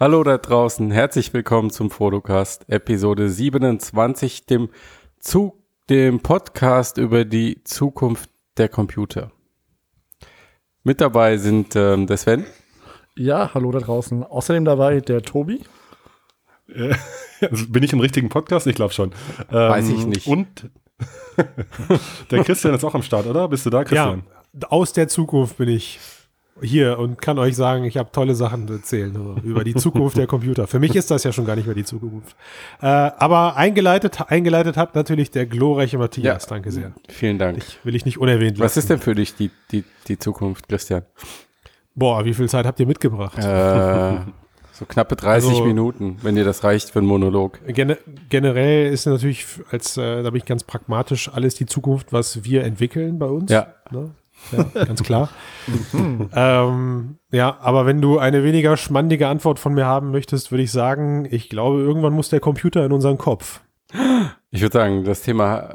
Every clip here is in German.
Hallo da draußen, herzlich willkommen zum Fotocast, Episode 27, dem, zu, dem Podcast über die Zukunft der Computer. Mit dabei sind ähm, der Sven. Ja, hallo da draußen. Außerdem dabei der Tobi. Äh, also bin ich im richtigen Podcast? Ich glaube schon. Ähm, Weiß ich nicht. Und der Christian ist auch am Start, oder? Bist du da, Christian? Ja, aus der Zukunft bin ich hier und kann euch sagen, ich habe tolle Sachen zu erzählen über die Zukunft der Computer. Für mich ist das ja schon gar nicht mehr die Zukunft. Äh, aber eingeleitet, eingeleitet hat natürlich der glorreiche Matthias. Ja, Danke sehr. Vielen Dank. Ich, will ich nicht unerwähnt lassen. Was ist denn für dich die, die, die Zukunft, Christian? Boah, wie viel Zeit habt ihr mitgebracht? Äh, so knappe 30 also, Minuten, wenn dir das reicht für einen Monolog. Gen generell ist natürlich, als äh, da bin ich ganz pragmatisch, alles die Zukunft, was wir entwickeln bei uns. Ja. Ne? Ja, ganz klar. ähm, ja, aber wenn du eine weniger schmandige Antwort von mir haben möchtest, würde ich sagen, ich glaube, irgendwann muss der Computer in unseren Kopf. Ich würde sagen, das Thema,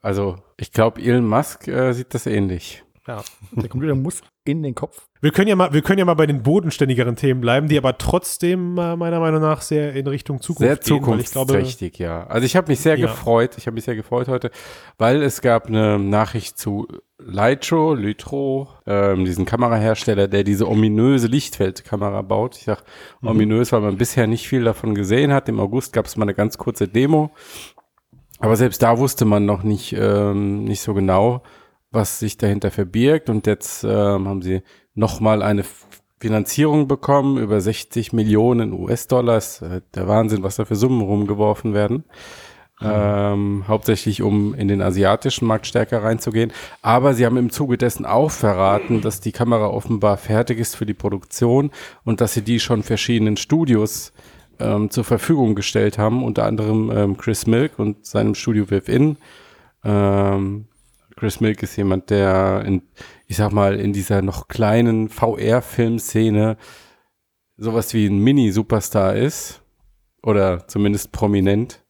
also ich glaube, Elon Musk äh, sieht das ähnlich. Ja, der Computer muss in den Kopf. Wir können ja mal, wir können ja mal bei den bodenständigeren Themen bleiben, die aber trotzdem äh, meiner Meinung nach sehr in Richtung Zukunft sehr gehen. Sehr zukunftsträchtig, ja. Also ich habe mich sehr ja. gefreut, ich habe mich sehr gefreut heute, weil es gab eine Nachricht zu Lytro, Lytro, ähm, diesen Kamerahersteller, der diese ominöse Lichtfeldkamera baut. Ich sag mhm. ominös, weil man bisher nicht viel davon gesehen hat. Im August gab es mal eine ganz kurze Demo, aber selbst da wusste man noch nicht, ähm, nicht so genau, was sich dahinter verbirgt. Und jetzt ähm, haben sie nochmal eine Finanzierung bekommen über 60 Millionen US-Dollar. Äh, der Wahnsinn, was da für Summen rumgeworfen werden. Mhm. Ähm, hauptsächlich um in den asiatischen Markt stärker reinzugehen. Aber sie haben im Zuge dessen auch verraten, dass die Kamera offenbar fertig ist für die Produktion und dass sie die schon verschiedenen Studios ähm, zur Verfügung gestellt haben, unter anderem ähm, Chris Milk und seinem Studio Within. Ähm, Chris Milk ist jemand, der in, ich sag mal, in dieser noch kleinen VR-Filmszene sowas wie ein Mini-Superstar ist. Oder zumindest prominent.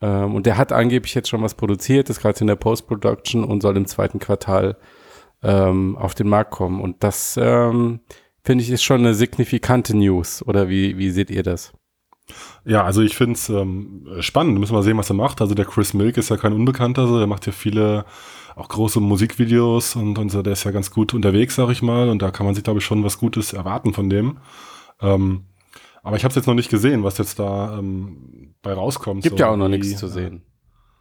Ähm, und der hat angeblich jetzt schon was produziert, ist gerade in der Post-Production und soll im zweiten Quartal ähm, auf den Markt kommen. Und das, ähm, finde ich, ist schon eine signifikante News. Oder wie, wie seht ihr das? Ja, also ich finde es ähm, spannend. Müssen wir sehen, was er macht. Also der Chris Milk ist ja kein Unbekannter, so. der macht ja viele auch große Musikvideos und, und so, der ist ja ganz gut unterwegs, sag ich mal. Und da kann man sich, glaube ich, schon was Gutes erwarten von dem. Ähm, aber ich habe es jetzt noch nicht gesehen, was jetzt da ähm, bei rauskommt. Gibt so ja auch noch nichts zu sehen.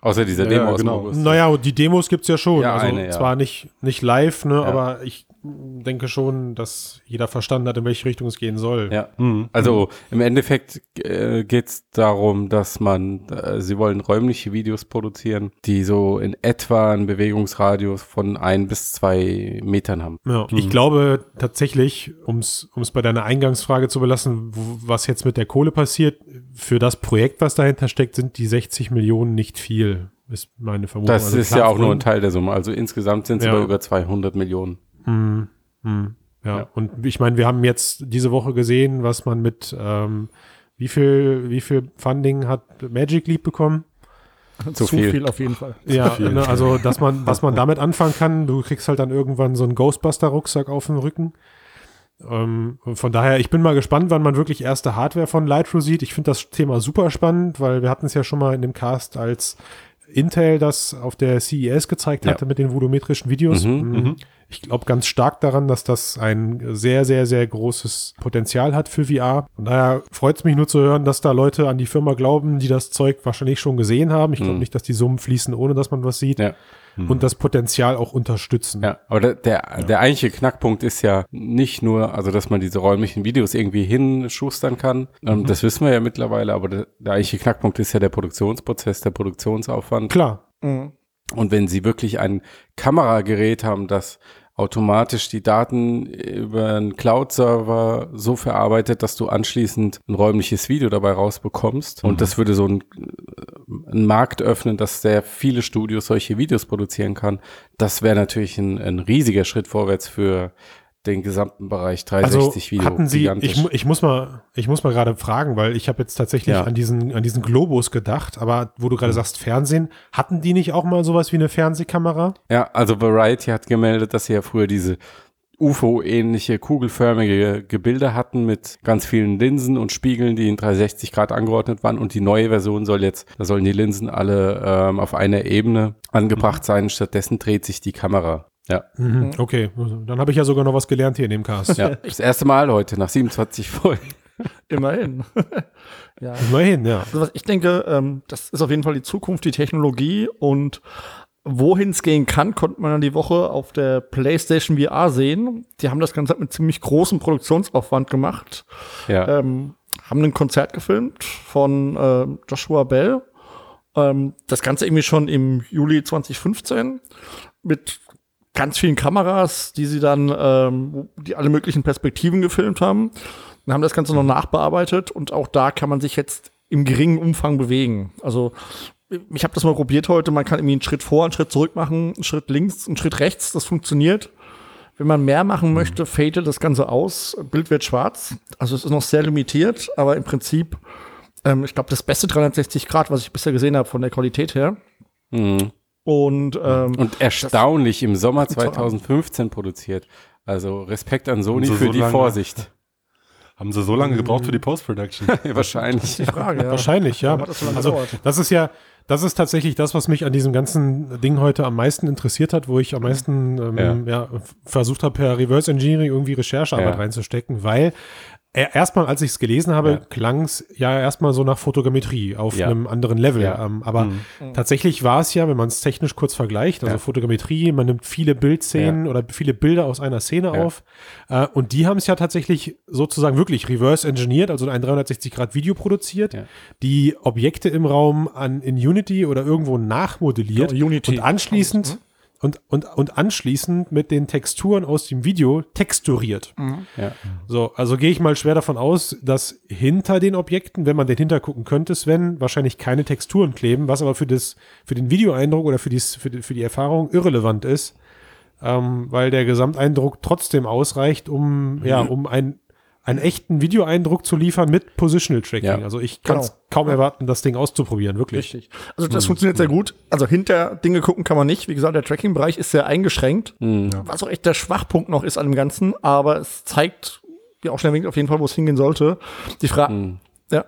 Außer dieser Demo ja, genau. Naja, die Demos gibt's ja schon. Ja, also eine, ja. zwar nicht, nicht live, ne, ja. aber ich denke schon, dass jeder verstanden hat, in welche Richtung es gehen soll. Ja. Mhm. Also im Endeffekt äh, geht es darum, dass man, äh, sie wollen räumliche Videos produzieren, die so in etwa einen Bewegungsradius von ein bis zwei Metern haben. Ja. Mhm. Ich glaube tatsächlich, um es bei deiner Eingangsfrage zu belassen, was jetzt mit der Kohle passiert, für das Projekt, was dahinter steckt, sind die 60 Millionen nicht viel ist meine Vermutung. Das also ist ja auch nur ein Teil der Summe. Also insgesamt sind es ja. über 200 Millionen. Mhm. Mhm. Ja. ja. und ich meine, wir haben jetzt diese Woche gesehen, was man mit ähm, wie viel, wie viel Funding hat Magic Leap bekommen? Zu, Zu viel. viel. auf jeden Fall. Ja, ne, also dass man, was man damit anfangen kann, du kriegst halt dann irgendwann so einen Ghostbuster-Rucksack auf dem Rücken. Ähm, von daher, ich bin mal gespannt, wann man wirklich erste Hardware von Lightroom sieht. Ich finde das Thema super spannend, weil wir hatten es ja schon mal in dem Cast als Intel das auf der CES gezeigt hatte ja. mit den volumetrischen Videos. Mhm, mhm. mhm. Ich glaube ganz stark daran, dass das ein sehr, sehr, sehr großes Potenzial hat für VR. Von daher freut es mich nur zu hören, dass da Leute an die Firma glauben, die das Zeug wahrscheinlich schon gesehen haben. Ich glaube mhm. nicht, dass die Summen fließen, ohne dass man was sieht. Ja mhm. und das Potenzial auch unterstützen. Ja, aber der, der, ja. der eigentliche Knackpunkt ist ja nicht nur, also dass man diese räumlichen Videos irgendwie hinschustern kann. Ähm, mhm. Das wissen wir ja mittlerweile, aber der, der eigentliche Knackpunkt ist ja der Produktionsprozess, der Produktionsaufwand. Klar. Mhm. Und wenn Sie wirklich ein Kameragerät haben, das automatisch die Daten über einen Cloud-Server so verarbeitet, dass du anschließend ein räumliches Video dabei rausbekommst. Mhm. Und das würde so ein, einen Markt öffnen, dass sehr viele Studios solche Videos produzieren kann. Das wäre natürlich ein, ein riesiger Schritt vorwärts für den gesamten Bereich 360 also Video. Hatten Sie, ich, ich, muss mal, ich muss mal gerade fragen, weil ich habe jetzt tatsächlich ja. an diesen, an diesen Globus gedacht, aber wo du gerade mhm. sagst Fernsehen, hatten die nicht auch mal sowas wie eine Fernsehkamera? Ja, also Variety hat gemeldet, dass sie ja früher diese UFO-ähnliche kugelförmige Gebilde hatten mit ganz vielen Linsen und Spiegeln, die in 360 Grad angeordnet waren. Und die neue Version soll jetzt, da sollen die Linsen alle ähm, auf einer Ebene angebracht sein. Stattdessen dreht sich die Kamera. Ja. Mhm, okay, dann habe ich ja sogar noch was gelernt hier in dem Cast. Ja, das erste Mal heute, nach 27 Folgen. Immerhin. ja. Immerhin, ja. Also was ich denke, ähm, das ist auf jeden Fall die Zukunft, die Technologie und wohin es gehen kann, konnte man dann die Woche auf der PlayStation VR sehen. Die haben das Ganze mit ziemlich großem Produktionsaufwand gemacht. Ja. Ähm, haben ein Konzert gefilmt von äh, Joshua Bell. Ähm, das Ganze irgendwie schon im Juli 2015 mit ganz vielen Kameras, die sie dann, ähm, die alle möglichen Perspektiven gefilmt haben. Dann haben das Ganze noch nachbearbeitet und auch da kann man sich jetzt im geringen Umfang bewegen. Also ich habe das mal probiert heute, man kann irgendwie einen Schritt vor, einen Schritt zurück machen, einen Schritt links, einen Schritt rechts, das funktioniert. Wenn man mehr machen möchte, fadet das Ganze aus, Bild wird schwarz. Also es ist noch sehr limitiert, aber im Prinzip, ähm, ich glaube, das beste 360 Grad, was ich bisher gesehen habe von der Qualität her. Mhm. Und, ähm, und erstaunlich im Sommer 2015 produziert. Also Respekt an Sony so für so die lange, Vorsicht. Haben sie so lange gebraucht für die Post-Production? Wahrscheinlich. die Frage, ja. Wahrscheinlich, ja. Das so also das ist ja, das ist tatsächlich das, was mich an diesem ganzen Ding heute am meisten interessiert hat, wo ich am meisten ähm, ja. versucht habe, per Reverse Engineering irgendwie Recherchearbeit Ja. reinzustecken, weil erstmal, als ich es gelesen habe, Ja. klang es ja erstmal so nach Fotogrammetrie auf Ja. einem anderen Level. Ja. Ähm, aber Mhm. tatsächlich war es ja, wenn man es technisch kurz vergleicht, also Ja. Fotogrammetrie, man nimmt viele Bildszenen oder viele Bilder aus einer Szene Ja. auf äh, und die haben es ja tatsächlich sozusagen wirklich reverse engineert, also ein 360-Grad-Video produziert, Ja. die Objekte im Raum an, in Unity oder irgendwo nachmodelliert Ja, Unity. und anschließend und, und, und anschließend mit den Texturen aus dem Video texturiert. Ja. So, also gehe ich mal schwer davon aus, dass hinter den Objekten, wenn man den hintergucken könnte, Sven, wahrscheinlich keine Texturen kleben, was aber für, das, für den Videoeindruck oder für, dies, für, die, für die Erfahrung irrelevant ist, ähm, weil der Gesamteindruck trotzdem ausreicht, um, ja, um ein, einen echten Videoeindruck zu liefern mit Positional Tracking. Ja. Also ich kann es Genau. kaum erwarten, das Ding auszuprobieren, wirklich. Richtig. Also das funktioniert sehr gut. Also hinter Dinge gucken kann man nicht. Wie gesagt, der Tracking-Bereich ist sehr eingeschränkt, was auch echt der Schwachpunkt noch ist an dem Ganzen. Aber es zeigt ja auch schnell auf jeden Fall, wo es hingehen sollte. Die Frage, ja,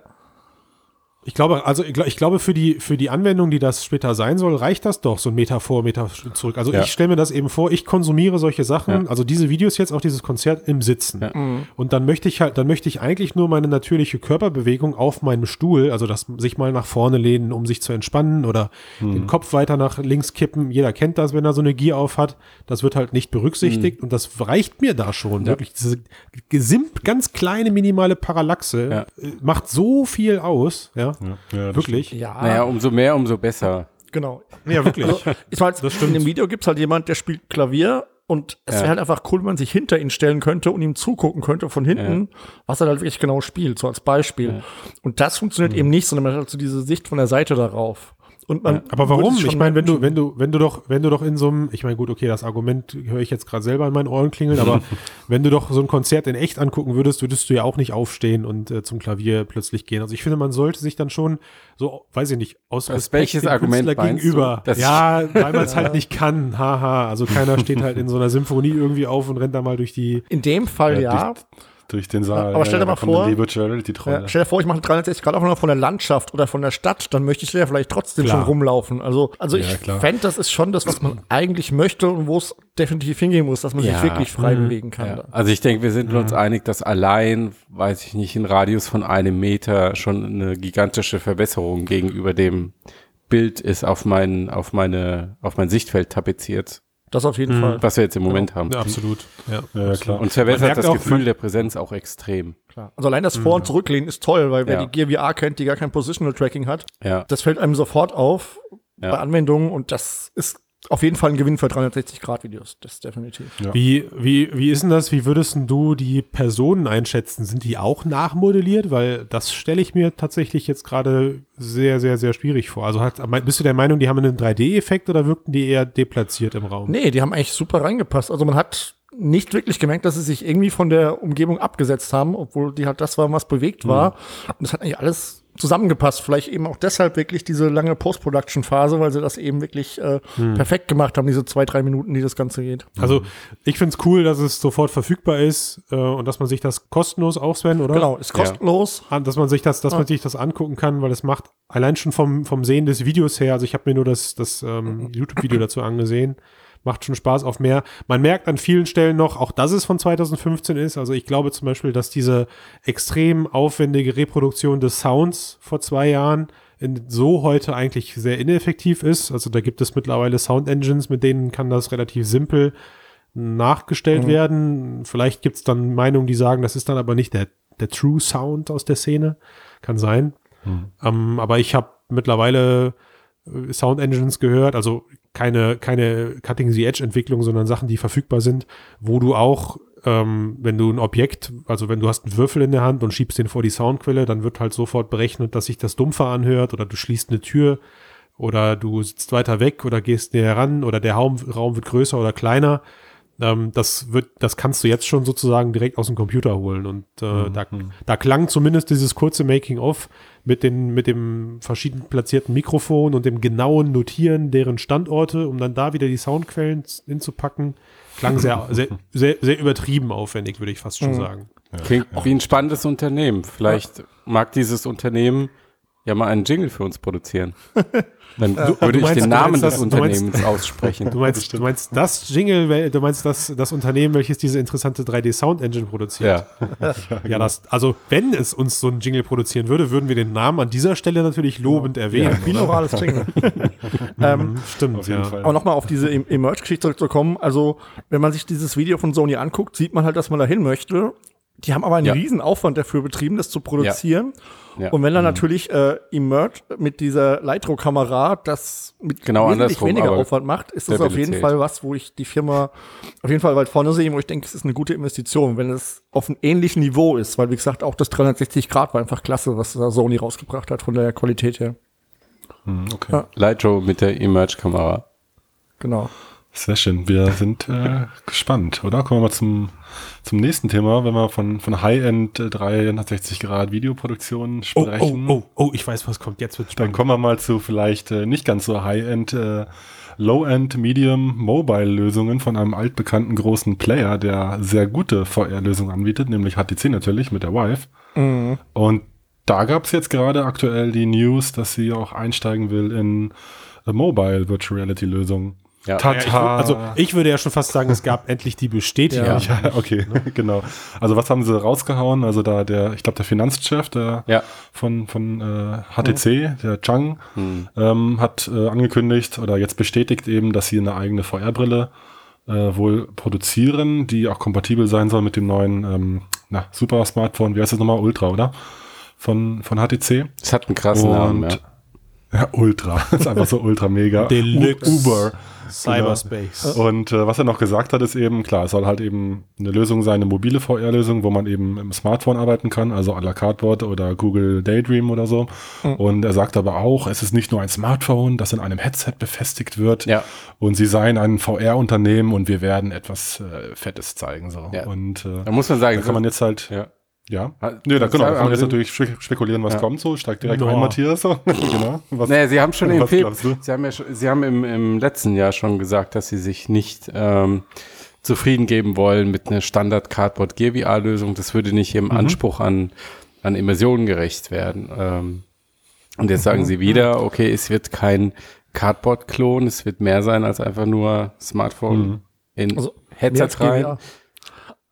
Ich glaube, also ich, glaub- ich glaube, für die, für die Anwendung, die das später sein soll, reicht das doch, so ein Meter vor, Meter zurück. Also Ja. ich stelle mir das eben vor, ich konsumiere solche Sachen, Ja. also diese Videos jetzt, auch dieses Konzert im Sitzen. Ja. Und dann möchte ich halt, dann möchte ich eigentlich nur meine natürliche Körperbewegung auf meinem Stuhl, also das sich mal nach vorne lehnen, um sich zu entspannen oder den Kopf weiter nach links kippen. Jeder kennt das, wenn er so eine Gier auf hat. Das wird halt nicht berücksichtigt und das reicht mir da schon. Wirklich, diese gesimp, ganz kleine, minimale Parallaxe Ja. äh, macht so viel aus, ja. Ja, ja, Wirklich? ja, Naja, umso mehr, umso besser. genau. Ja, wirklich. Also, ich weiß, Das stimmt. in dem Video gibt's halt jemand, der spielt Klavier und es Ja. wäre halt einfach cool, wenn man sich hinter ihn stellen könnte und ihm zugucken könnte von hinten, was er halt wirklich genau spielt, so als Beispiel. Und das funktioniert eben nicht, sondern man hat halt so diese Sicht von der Seite darauf. Und man Aber würde warum? Ich meine, wenn du, wenn du, wenn du doch, wenn du doch in so einem, ich meine, gut, okay, das Argument höre ich jetzt gerade selber in meinen Ohren klingeln, aber wenn du doch so ein Konzert in echt angucken würdest, würdest du ja auch nicht aufstehen und äh, zum Klavier plötzlich gehen. Also ich finde, man sollte sich dann schon so, weiß ich nicht, aus Was- Respekt welches dem Argument Künstler meinst du? gegenüber. Das- ja, weil man es halt nicht kann. Haha. Also keiner steht halt in so einer Symphonie irgendwie auf und rennt da mal durch die. in dem Fall Ja, ja. durch den Saal. Aber stell dir da mal vor- dann Die Virtual Reality Trolle. Ja, stell dir vor, ich mache eine 360 Grad Aufnahme von der Landschaft oder von der Stadt, dann möchte ich ja vielleicht trotzdem Klar. schon rumlaufen. Also, also Ja, ich fände, das ist schon das, was man eigentlich möchte und wo es definitiv hingehen muss, dass man Ja. sich wirklich frei bewegen kann. Ja. Also ich denke, wir sind uns einig, dass allein, weiß ich nicht, ein Radius von einem Meter schon eine gigantische Verbesserung gegenüber dem Bild ist auf mein, auf meine, auf mein Sichtfeld tapeziert, Das auf jeden Fall. was wir jetzt im Moment haben. Ja, absolut. Ja, Ja, klar. Und merkt das auch, Gefühl man- der Präsenz auch extrem. Klar. Also allein das Vor- und Zurücklehnen ist toll, weil wer Ja. die Gear VR kennt, die gar kein Positional Tracking hat, Ja. das fällt einem sofort auf Ja. bei Anwendungen und das ist auf jeden Fall ein Gewinn für 360-Grad-Videos. Das definitiv. Wie, wie, wie ist denn das? Wie würdest du die Personen einschätzen? Sind die auch nachmodelliert? Weil das stelle ich mir tatsächlich jetzt gerade sehr, sehr, sehr schwierig vor. Also hat, bist du der Meinung, die haben einen 3D-Effekt oder wirkten die eher deplatziert im Raum? Nee, die haben eigentlich super reingepasst. Also man hat nicht wirklich gemerkt, dass sie sich irgendwie von der Umgebung abgesetzt haben, obwohl die halt das war, was bewegt war. Und das hat eigentlich alles zusammengepasst. Vielleicht eben auch deshalb wirklich diese lange Post-Production-Phase, weil sie das eben wirklich äh, hm. perfekt gemacht haben, diese zwei, drei Minuten, die das Ganze geht. Also ich finde es cool, dass es sofort verfügbar ist äh, und dass man sich das kostenlos auch, Sven, oder? Genau, ist kostenlos. Ja. Dass man sich das, dass ja. man sich das angucken kann, weil es macht allein schon vom, vom Sehen des Videos her, also ich habe mir nur das, das ähm, YouTube-Video dazu angesehen, macht schon Spaß auf mehr. Man merkt an vielen Stellen noch, auch dass es von 2015 ist. Also ich glaube zum Beispiel, dass diese extrem aufwendige Reproduktion des Sounds vor zwei Jahren in, so heute eigentlich sehr ineffektiv ist. Also da gibt es mittlerweile Sound Engines, mit denen kann das relativ simpel nachgestellt mhm. werden. Vielleicht gibt es dann Meinungen, die sagen, das ist dann aber nicht der, der True Sound aus der Szene. Kann sein. Mhm. Ähm, aber ich habe mittlerweile äh, Sound Engines gehört, also keine, keine Cutting-the-Edge-Entwicklung, sondern Sachen, die verfügbar sind, wo du auch, ähm, wenn du ein Objekt, also wenn du hast einen Würfel in der Hand und schiebst den vor die Soundquelle, dann wird halt sofort berechnet, dass sich das dumpfer anhört oder du schließt eine Tür oder du sitzt weiter weg oder gehst näher ran oder der Raum, Raum wird größer oder kleiner. Ähm, das wird, das kannst du jetzt schon sozusagen direkt aus dem Computer holen. Und äh, mhm. da, da klang zumindest dieses kurze Making-of mit, den, mit dem verschieden platzierten Mikrofon und dem genauen Notieren deren Standorte, um dann da wieder die Soundquellen hinzupacken. Klang sehr, sehr, sehr, sehr übertrieben aufwendig, würde ich fast schon mhm. sagen. Klingt wie ein spannendes Unternehmen. Vielleicht ja. mag dieses Unternehmen ja mal einen Jingle für uns produzieren. Dann ja. würde ich den Namen des Unternehmens meinst, aussprechen. Du meinst, du meinst das Jingle, du meinst das, das Unternehmen, welches diese interessante 3D-Sound-Engine produziert. Ja. ja, das, also wenn es uns so ein Jingle produzieren würde, würden wir den Namen an dieser Stelle natürlich lobend erwähnen. Ja, binaurales Jingle. ähm, mhm, Stimmt, auf jeden ja. Fall. Aber nochmal auf diese Emerge-Geschichte zurückzukommen. Also, wenn man sich dieses Video von Sony anguckt, sieht man halt, dass man dahin möchte. Die haben aber einen ja. riesen Aufwand dafür betrieben, das zu produzieren. Ja. Ja. Und wenn dann mhm. natürlich äh, Emerge mit dieser Leitro-Kamera das mit genau wesentlich weniger Aufwand macht, ist das auf jeden Fall was, wo ich die Firma auf jeden Fall weit vorne sehe, wo ich denke, es ist eine gute Investition, wenn es auf einem ähnlichen Niveau ist, weil wie gesagt auch das 360 Grad war einfach klasse, was da Sony rausgebracht hat von der Qualität her. Mhm, okay. Ja. Leitro mit der Emerge-Kamera. Genau. Sehr schön. Wir sind äh, gespannt, oder? Kommen wir mal zum, zum nächsten Thema, wenn wir von, von High-End 360 Grad Videoproduktion sprechen. Oh, oh, oh, oh, ich weiß, was kommt. Jetzt wird spannend. Dann kommen wir mal zu vielleicht äh, nicht ganz so High-End, äh, Low-End, Medium Mobile-Lösungen von einem altbekannten großen Player, der sehr gute VR-Lösungen anbietet, nämlich HTC natürlich mit der Vive. Mhm. Und da gab es jetzt gerade aktuell die News, dass sie auch einsteigen will in äh, Mobile Virtual Reality Lösungen. Ja. Tata. Ja, ich, also ich würde ja schon fast sagen, es gab endlich die Bestätigung. Ja, ja okay, ne? genau. Also was haben sie rausgehauen? Also da der, ich glaube der Finanzchef der ja. von von äh, HTC, mhm. der Chang, mhm. ähm, hat äh, angekündigt oder jetzt bestätigt eben, dass sie eine eigene VR-Brille äh, wohl produzieren, die auch kompatibel sein soll mit dem neuen ähm, na, Super Smartphone. Wie heißt das nochmal? Ultra, oder? Von von HTC. Es hat einen krassen Und, Namen. Ja. Ja, Ultra. Das ist einfach so ultra mega. Deluxe. Uber. Cyberspace. Genau. Und äh, was er noch gesagt hat, ist eben, klar, es soll halt eben eine Lösung sein, eine mobile VR-Lösung, wo man eben im Smartphone arbeiten kann, also à la Cardboard oder Google Daydream oder so. Mhm. Und er sagt aber auch, es ist nicht nur ein Smartphone, das in einem Headset befestigt wird. Ja. Und sie seien ein VR-Unternehmen und wir werden etwas äh, Fettes zeigen. So. Ja. Und äh, da muss man sagen, da kann man jetzt halt. Ja. Ja, nee, da, genau, kann man jetzt natürlich spekulieren, was ja. kommt so. Steigt direkt no. ein, Matthias. So. genau. Was, naja, Sie haben schon im Sie haben ja schon, Sie haben im, im letzten Jahr schon gesagt, dass Sie sich nicht ähm, zufrieden geben wollen mit einer Standard Cardboard GVR Lösung. Das würde nicht Ihrem mhm. Anspruch an, an Immersionen gerecht werden. Ähm, und jetzt sagen mhm. Sie wieder, okay, es wird kein Cardboard-Klon, es wird mehr sein als einfach nur Smartphone mhm. in also, Headset rein.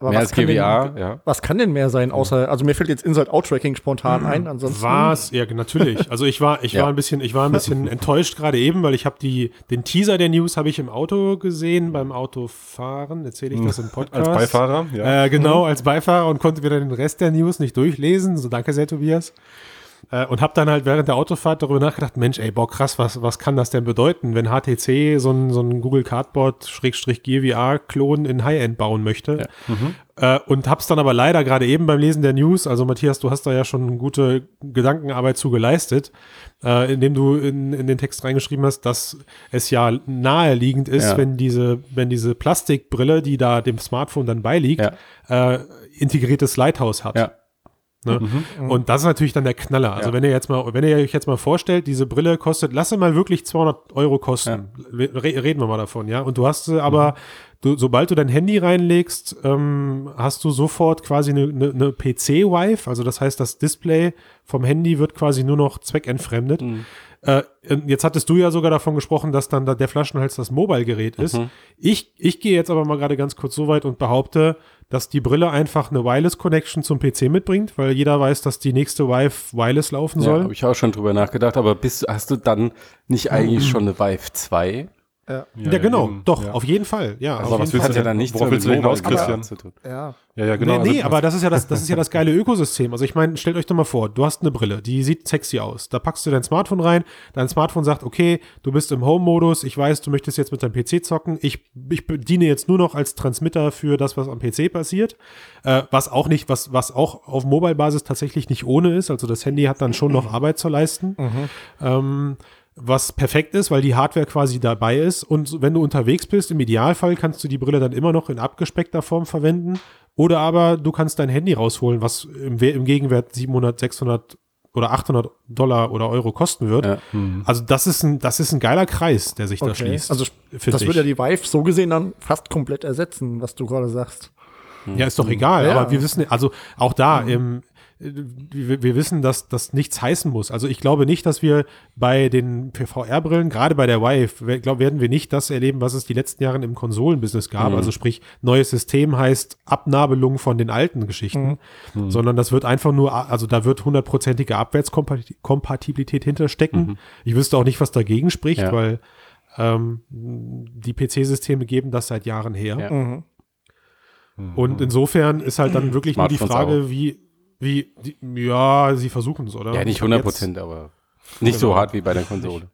Aber mehr als GWA, denn, ja. Was kann denn mehr sein, außer, also mir fällt jetzt Inside-Out-Tracking spontan mhm. ein, ansonsten. Was? Ja, natürlich. Also ich war, ich ja. war ein bisschen, ich war ein bisschen enttäuscht gerade eben, weil ich habe die, den Teaser der News habe ich im Auto gesehen, beim Autofahren, erzähle ich das im Podcast. Als Beifahrer, ja. Äh, genau, als Beifahrer und konnte wieder den Rest der News nicht durchlesen. So danke sehr, Tobias. Äh, und habe dann halt während der Autofahrt darüber nachgedacht, Mensch, ey, boah, krass, was, was kann das denn bedeuten, wenn HTC so ein, so ein Google Cardboard Schrägstrich GVR-Klon in High-End bauen möchte. Ja. Mhm. Äh, und hab's dann aber leider gerade eben beim Lesen der News, also Matthias, du hast da ja schon gute Gedankenarbeit zu geleistet, äh, indem du in, in den Text reingeschrieben hast, dass es ja naheliegend ist, ja. wenn diese, wenn diese Plastikbrille, die da dem Smartphone dann beiliegt, ja. äh, integriertes Lighthouse hat. Ja. Ne? Mhm. Und das ist natürlich dann der Knaller. Also ja. wenn ihr jetzt mal, wenn ihr euch jetzt mal vorstellt, diese Brille kostet, lasse mal wirklich 200 Euro kosten. Ja. Reden wir mal davon, ja. Und du hast aber, mhm. du, sobald du dein Handy reinlegst, ähm, hast du sofort quasi eine, eine, eine PC-Wife. Also das heißt, das Display vom Handy wird quasi nur noch zweckentfremdet. Mhm. Äh, jetzt hattest du ja sogar davon gesprochen, dass dann da der Flaschenhals das Mobile-Gerät ist. Mhm. Ich, ich gehe jetzt aber mal gerade ganz kurz so weit und behaupte, dass die Brille einfach eine Wireless Connection zum PC mitbringt, weil jeder weiß, dass die nächste Vive Wireless laufen soll. Ja, habe ich auch schon drüber nachgedacht, aber bist, hast du dann nicht eigentlich schon eine Vive 2? Ja, ja, genau, eben. doch, ja. auf jeden Fall. Ja, also was willst du ja dann nicht worauf willst du hinaus, Christian? Zu tun. Ja. ja, ja, genau. Nee, nee also, aber das ist ja das, das ist ja das geile Ökosystem. Also ich meine, stellt euch doch mal vor, du hast eine Brille, die sieht sexy aus. Da packst du dein Smartphone rein, dein Smartphone sagt, okay, du bist im Home-Modus, ich weiß, du möchtest jetzt mit deinem PC zocken, ich, ich diene jetzt nur noch als Transmitter für das, was am PC passiert. Äh, was auch nicht, was, was auch auf Mobile-Basis tatsächlich nicht ohne ist. Also das Handy hat dann schon noch Arbeit zu leisten. Mhm. Ähm, was perfekt ist, weil die Hardware quasi dabei ist. Und wenn du unterwegs bist, im Idealfall kannst du die Brille dann immer noch in abgespeckter Form verwenden. Oder aber du kannst dein Handy rausholen, was im, im Gegenwert 700, 600 oder 800 Dollar oder Euro kosten wird. Ja. Mhm. Also das ist ein, das ist ein geiler Kreis, der sich okay. da schließt. Also das würde ja die Vive so gesehen dann fast komplett ersetzen, was du gerade sagst. Ja, ist doch egal. Ja. Aber wir wissen, also auch da mhm. im, wir, wir wissen, dass das nichts heißen muss. Also ich glaube nicht, dass wir bei den VR-Brillen, gerade bei der Vive, glaub, werden wir nicht das erleben, was es die letzten Jahre im Konsolenbusiness gab. Mhm. Also sprich, neues System heißt Abnabelung von den alten Geschichten, mhm. mhm. sondern das wird einfach nur, also da wird hundertprozentige Abwärtskompatibilität hinterstecken. Mhm. Ich wüsste auch nicht, was dagegen spricht, ja. weil ähm, die PC-Systeme geben das seit Jahren her. Ja. Mhm. Und insofern ist halt dann wirklich nur die Frage, wie, wie, die, ja, sie versuchen es, oder? Ja, nicht 100 Prozent, aber nicht genau. so hart wie bei der Konsole.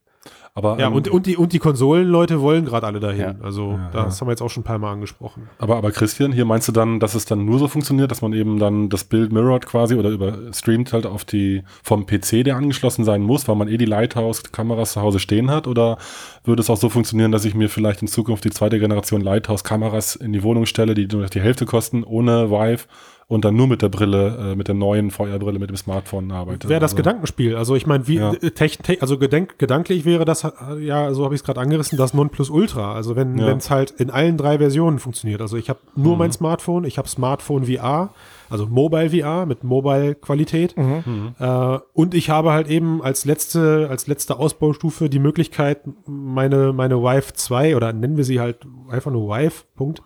Aber, ja, ähm, und, und, die, und die Konsolenleute wollen gerade alle dahin. Ja. Also ja, das ja. haben wir jetzt auch schon ein paar Mal angesprochen. Aber, aber Christian, hier meinst du dann, dass es dann nur so funktioniert, dass man eben dann das Bild mirrored quasi oder über streamt halt auf die vom PC, der angeschlossen sein muss, weil man eh die Lighthouse-Kameras zu Hause stehen hat? Oder würde es auch so funktionieren, dass ich mir vielleicht in Zukunft die zweite Generation Lighthouse-Kameras in die Wohnung stelle, die nur die Hälfte kosten, ohne Vive und dann nur mit der Brille, äh, mit der neuen VR-Brille, mit dem Smartphone arbeitet. Wäre das also, Gedankenspiel. Also ich meine, wie ja. Äh, tech, tech, also gedenk, gedanklich wäre das, äh, ja, so habe ich es gerade angerissen, das Nonplusultra. Also wenn ja. es halt in allen drei Versionen funktioniert. Also ich habe nur mhm. mein Smartphone, ich habe Smartphone VR also Mobile VR mit Mobile-Qualität. Mhm. Äh, und ich habe halt eben als letzte, als letzte Ausbaustufe die Möglichkeit, meine, meine Vive 2 oder nennen wir sie halt einfach nur Vive, Punkt,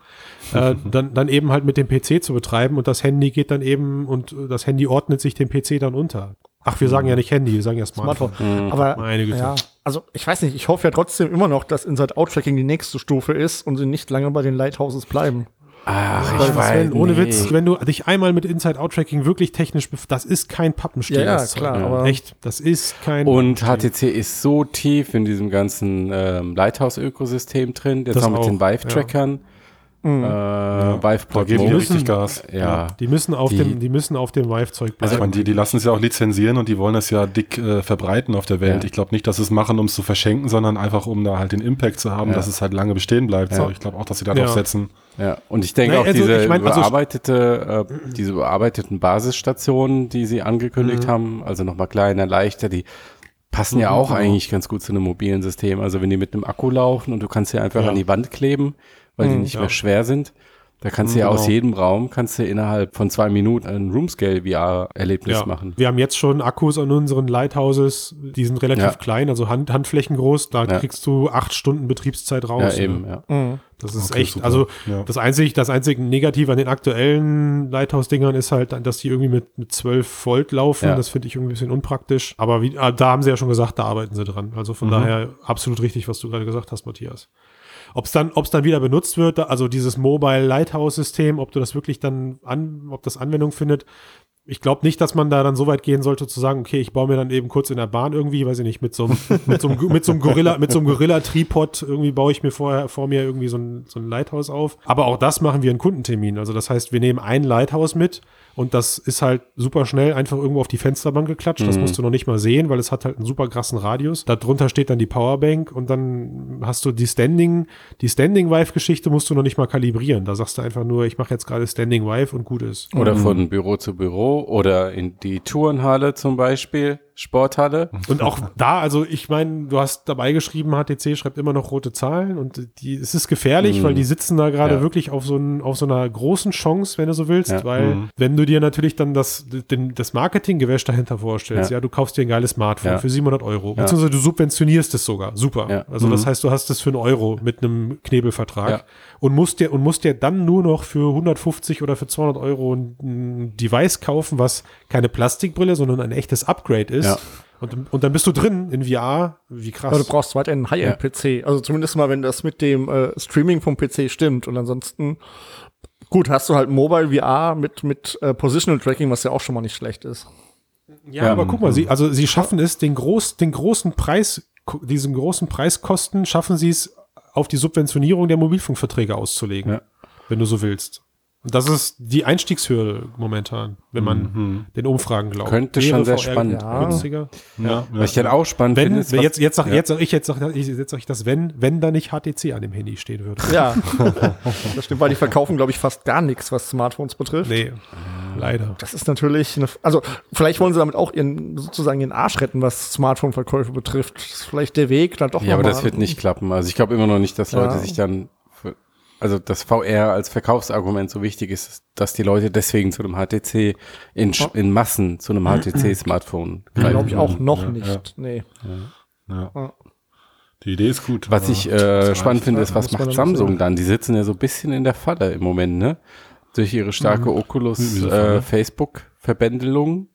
äh, dann, dann eben halt mit dem PC zu betreiben und das Handy geht dann eben und das Handy ordnet sich dem PC dann unter. Ach, wir sagen ja nicht Handy, wir sagen ja Smartphone. Smartphone. Mhm. Aber Meine Güte. Ja, also ich weiß nicht, ich hoffe ja trotzdem immer noch, dass Inside-Out-Tracking die nächste Stufe ist und sie nicht lange bei den Lighthouses bleiben. Ach, ich weiß, wenn, ohne nee. Witz, wenn du dich einmal mit Inside-Out-Tracking wirklich technisch, das ist kein Pappenstiel. Ja, ja klar. Ja. Aber Echt, das ist kein Und HTC ist so tief in diesem ganzen ähm, Lighthouse-Ökosystem drin, jetzt das auch mit den Vive-Trackern. Ja. Mhm. Äh, ja, Vive-Pod geben die richtig Gas. Ja. ja. Die müssen auf die, dem, die müssen auf dem Vive-Zeug bleiben. Also die, die lassen es ja auch lizenzieren und die wollen es ja dick äh, verbreiten auf der Welt. Ja. Ich glaube nicht, dass sie es machen, um es zu verschenken, sondern einfach, um da halt den Impact zu haben, dass es halt lange bestehen bleibt. So, ich glaube auch, dass sie darauf setzen. Ja, und ich denke Nein, auch also, diese ich mein, also überarbeitete, äh, diese überarbeiteten Basisstationen, die sie angekündigt mhm. haben, also nochmal kleiner, leichter, die passen ja mhm, auch genau. eigentlich ganz gut zu einem mobilen System. Also wenn die mit einem Akku laufen und du kannst sie einfach an die Wand kleben, weil die hm, nicht ja. mehr schwer sind. Da kannst du ja genau. aus jedem Raum, kannst du innerhalb von zwei Minuten ein Roomscale-VR-Erlebnis ja. machen. Wir haben jetzt schon Akkus an unseren Lighthouses, die sind relativ ja. klein, also Hand, Handflächen groß, da ja. kriegst du acht Stunden Betriebszeit raus. Ja, eben, ja. Mhm. Das ist okay, echt, super. also das einzige, das einzige Negative an den aktuellen Lighthouse-Dingern ist halt, dass die irgendwie mit, mit 12 Volt laufen. Das finde ich irgendwie ein bisschen unpraktisch. Aber wie, ah, da haben sie ja schon gesagt, da arbeiten sie dran. Also von mhm. daher absolut richtig, was du gerade gesagt hast, Matthias. Ob es dann, ob's dann wieder benutzt wird, also dieses Mobile Lighthouse System, ob du das wirklich dann an, ob das Anwendung findet, ich glaube nicht, dass man da dann so weit gehen sollte zu sagen, okay, ich baue mir dann eben kurz in der Bahn irgendwie, weiß ich nicht, mit so einem, mit so einem, mit so einem Gorilla, mit so einem Gorilla-Tripod irgendwie baue ich mir vorher, vor mir irgendwie so ein, so ein Lighthouse auf. Aber auch das machen wir in Kundentermin. Also das heißt, wir nehmen ein Lighthouse mit und das ist halt super schnell einfach irgendwo auf die Fensterbank geklatscht. Das mhm. musst du noch nicht mal sehen, weil es hat halt einen super krassen Radius. Darunter steht dann die Powerbank und dann hast du die Standing, die Standing Vive Geschichte musst du noch nicht mal kalibrieren. Da sagst du einfach nur, ich mache jetzt gerade Standing Vive und gut ist. Oder mhm. von Büro zu Büro Oder in die Turnhalle zum Beispiel. Sporthalle. Und auch da, also ich meine, du hast dabei geschrieben, HTC schreibt immer noch rote Zahlen und die, es ist gefährlich, mm. weil die sitzen da gerade ja. wirklich auf so, ein, auf so einer großen Chance, wenn du so willst, ja. weil mm. wenn du dir natürlich dann das, den, das Marketinggewäsch dahinter vorstellst, ja. ja. du kaufst dir ein geiles Smartphone für 700 Euro, beziehungsweise du subventionierst es sogar, super. Also mm. das heißt, du hast es für einen Euro mit einem Knebelvertrag und musst dir, und musst dir dann nur noch für 150 oder für 200 Euro ein Device kaufen, was keine Plastikbrille, sondern ein echtes Upgrade ist ist. Ja. Und, und dann bist du drin in VR. Wie krass. Ja, du brauchst weiter einen High-End-PC. Ja. Also zumindest mal, wenn das mit dem äh, Streaming vom PC stimmt. Und ansonsten, gut, hast du halt Mobile VR mit, mit äh, Positional Tracking, was ja auch schon mal nicht schlecht ist. Ja, ja aber guck mal, sie, also sie schaffen es, den, groß, den großen Preis, diesen großen Preiskosten, schaffen sie es, auf die Subventionierung der Mobilfunkverträge auszulegen. Ja. Wenn du so willst. Das ist die Einstiegshürde momentan, wenn man mhm. den Umfragen glaubt. Könnte Wäre schon sehr VR spannend. Ja. Günstiger. Ja. ja. Was ich dann auch spannend wenn, finde. Jetzt, jetzt sag, ja. jetzt sag ich, jetzt sag, jetzt sag ich das, wenn, wenn da nicht HTC an dem Handy stehen würde. Ja. das stimmt, weil die verkaufen, glaube ich, fast gar nichts, was Smartphones betrifft. Nee. Leider. Das ist natürlich eine, also vielleicht wollen sie damit auch ihren, sozusagen ihren Arsch retten, was Smartphone-Verkäufe betrifft. Das ist vielleicht der Weg dann doch Ja, aber das wird nicht klappen. Also ich glaube immer noch nicht, dass Leute sich dann also das VR als Verkaufsargument so wichtig ist, dass die Leute deswegen zu einem HTC in, in Massen zu einem HTC-Smartphone greifen. Glaube ich auch noch ja, nicht. Ja. Nee. Ja. Die Idee ist gut. Was ich äh, spannend finde, ist, was macht Samsung dann? Die sitzen ja so ein bisschen in der Falle im Moment, ne? Durch ihre starke mhm. Oculus äh, Facebook-Verbändelung.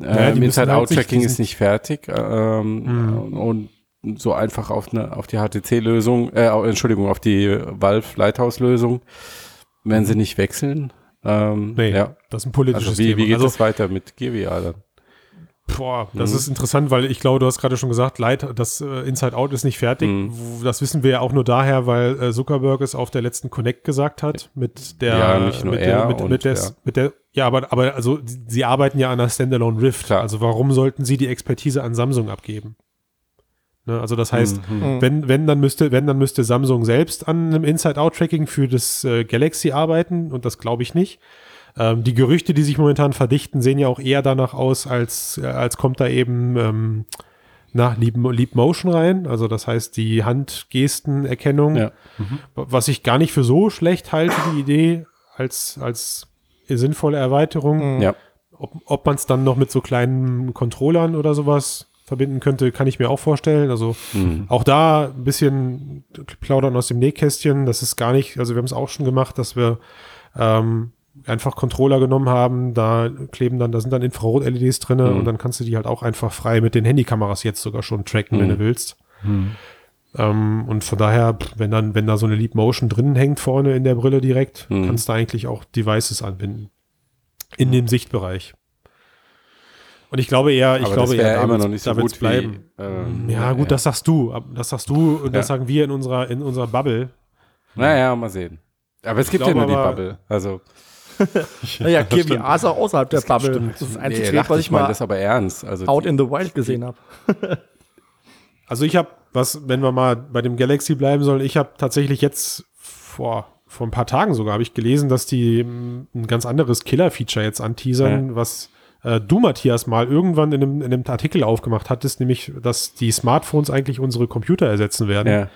Ähm, ja, Inside-Out-Tracking halt ist nicht fertig. Ähm, mhm. Und so einfach auf eine auf die HTC-Lösung, äh, Entschuldigung, auf die Valve Lighthouse-Lösung, werden sie nicht wechseln. Ähm, nee, ja. das ist ein politisches also wie, Thema. Wie geht also, weiter mit GWA dann? Boah, das mhm. ist interessant, weil ich glaube, du hast gerade schon gesagt, Light, das äh, Inside Out ist nicht fertig. Mhm. Das wissen wir ja auch nur daher, weil äh, Zuckerberg es auf der letzten Connect gesagt hat mit der ja, nicht nur mit er der, mit, und, mit, der, ja. mit der ja, aber aber also sie arbeiten ja an einer Standalone Rift. Klar. Also warum sollten sie die Expertise an Samsung abgeben? Ne, also das heißt, mhm. mhm. wenn, wenn, dann müsste, wenn, dann müsste Samsung selbst an einem Inside-Out-Tracking für das äh, Galaxy arbeiten und das glaube ich nicht. Ähm, die Gerüchte, die sich momentan verdichten, sehen ja auch eher danach aus, als, äh, als kommt da eben ähm, nach Leap, Leap Motion rein. Also das heißt, die Handgestenerkennung, ja. mhm. was ich gar nicht für so schlecht halte, die Idee als, als sinnvolle Erweiterung. Ja. Ob, ob man es dann noch mit so kleinen Controllern oder sowas verbinden könnte, kann ich mir auch vorstellen. Also mhm. auch da ein bisschen plaudern aus dem Nähkästchen. Das ist gar nicht, also wir haben es auch schon gemacht, dass wir ähm, einfach Controller genommen haben, da kleben dann, da sind dann Infrarot-LEDs drin mhm. und dann kannst du die halt auch einfach frei mit den Handykameras jetzt sogar schon tracken, mhm. wenn du willst. Mhm. Ähm, und von daher, wenn dann, wenn da so eine Leap Motion drin hängt vorne in der Brille direkt, mhm. kannst du eigentlich auch Devices anbinden. In dem Sichtbereich. Und ich glaube eher, ich Aber glaube eher, da immer noch nicht so gut bleiben. Wie, ähm, ja, gut, das sagst du. Das sagst du und ja. das sagen wir in unserer, in unserer Bubble. Naja, mal sehen. Aber es gibt ja nur die Bubble. Also. naja, GWA ist auch außerhalb der Bubble. Stimmt. Das ist ein nee, was ich mal das aber ernst. Also Out in the Wild gesehen habe. also ich habe, was, wenn wir mal bei dem Galaxy bleiben sollen, ich habe tatsächlich jetzt vor vor ein paar Tagen sogar habe ich gelesen, dass die ein ganz anderes Killer-Feature jetzt anteasern, ja. was äh, du, Matthias, mal irgendwann in einem, in einem Artikel aufgemacht hattest, nämlich, dass die Smartphones eigentlich unsere Computer ersetzen werden. Ja.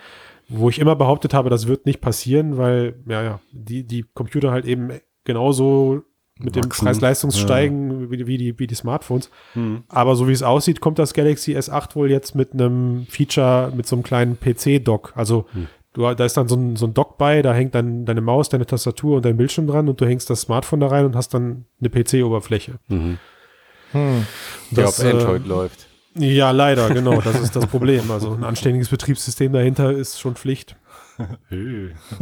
Wo ich immer behauptet habe, das wird nicht passieren, weil, ja, ja, die, die Computer halt eben genauso mit Wachsen. dem Preis-Leistungssteigen ja. wie, wie, die, wie die Smartphones. Hm. Aber so wie es aussieht, kommt das Galaxy S8 wohl jetzt mit einem Feature, mit so einem kleinen PC-Dock. Also hm. du, da ist dann so ein, so ein Dock bei, da hängt dann deine Maus, deine Tastatur und dein Bildschirm dran und du hängst das Smartphone da rein und hast dann eine PC-Oberfläche. Mhm. Hm. Das, Der auf Android äh, läuft. Ja, leider, genau. Das ist das Problem. Also ein anständiges Betriebssystem dahinter ist schon Pflicht.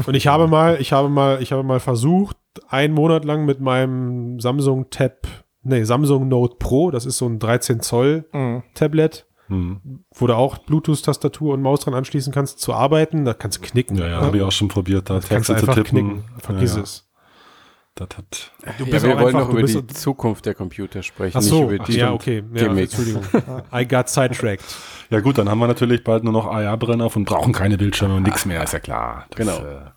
Und ich habe mal, ich habe mal, ich habe mal versucht, einen Monat lang mit meinem Samsung Tab, nee, Samsung Note Pro, das ist so ein 13 Zoll mhm. Tablet, mhm. wo du auch Bluetooth-Tastatur und Maus dran anschließen kannst, zu arbeiten. Da kannst du knicken. Ja, ja, habe ich auch schon probiert, da kannst du einfach tippen. knicken. Vergiss ja, ja. es. Das hat. Du bist ja, wir wollen einfach, noch über die Zukunft der Computer sprechen, Ach so, nicht über die ja, okay. Ja, Entschuldigung. I got sidetracked. Ja gut, dann haben wir natürlich bald nur noch AR-Brenner und brauchen keine Bildschirme und nichts mehr, ist ja klar. Das, genau. Äh,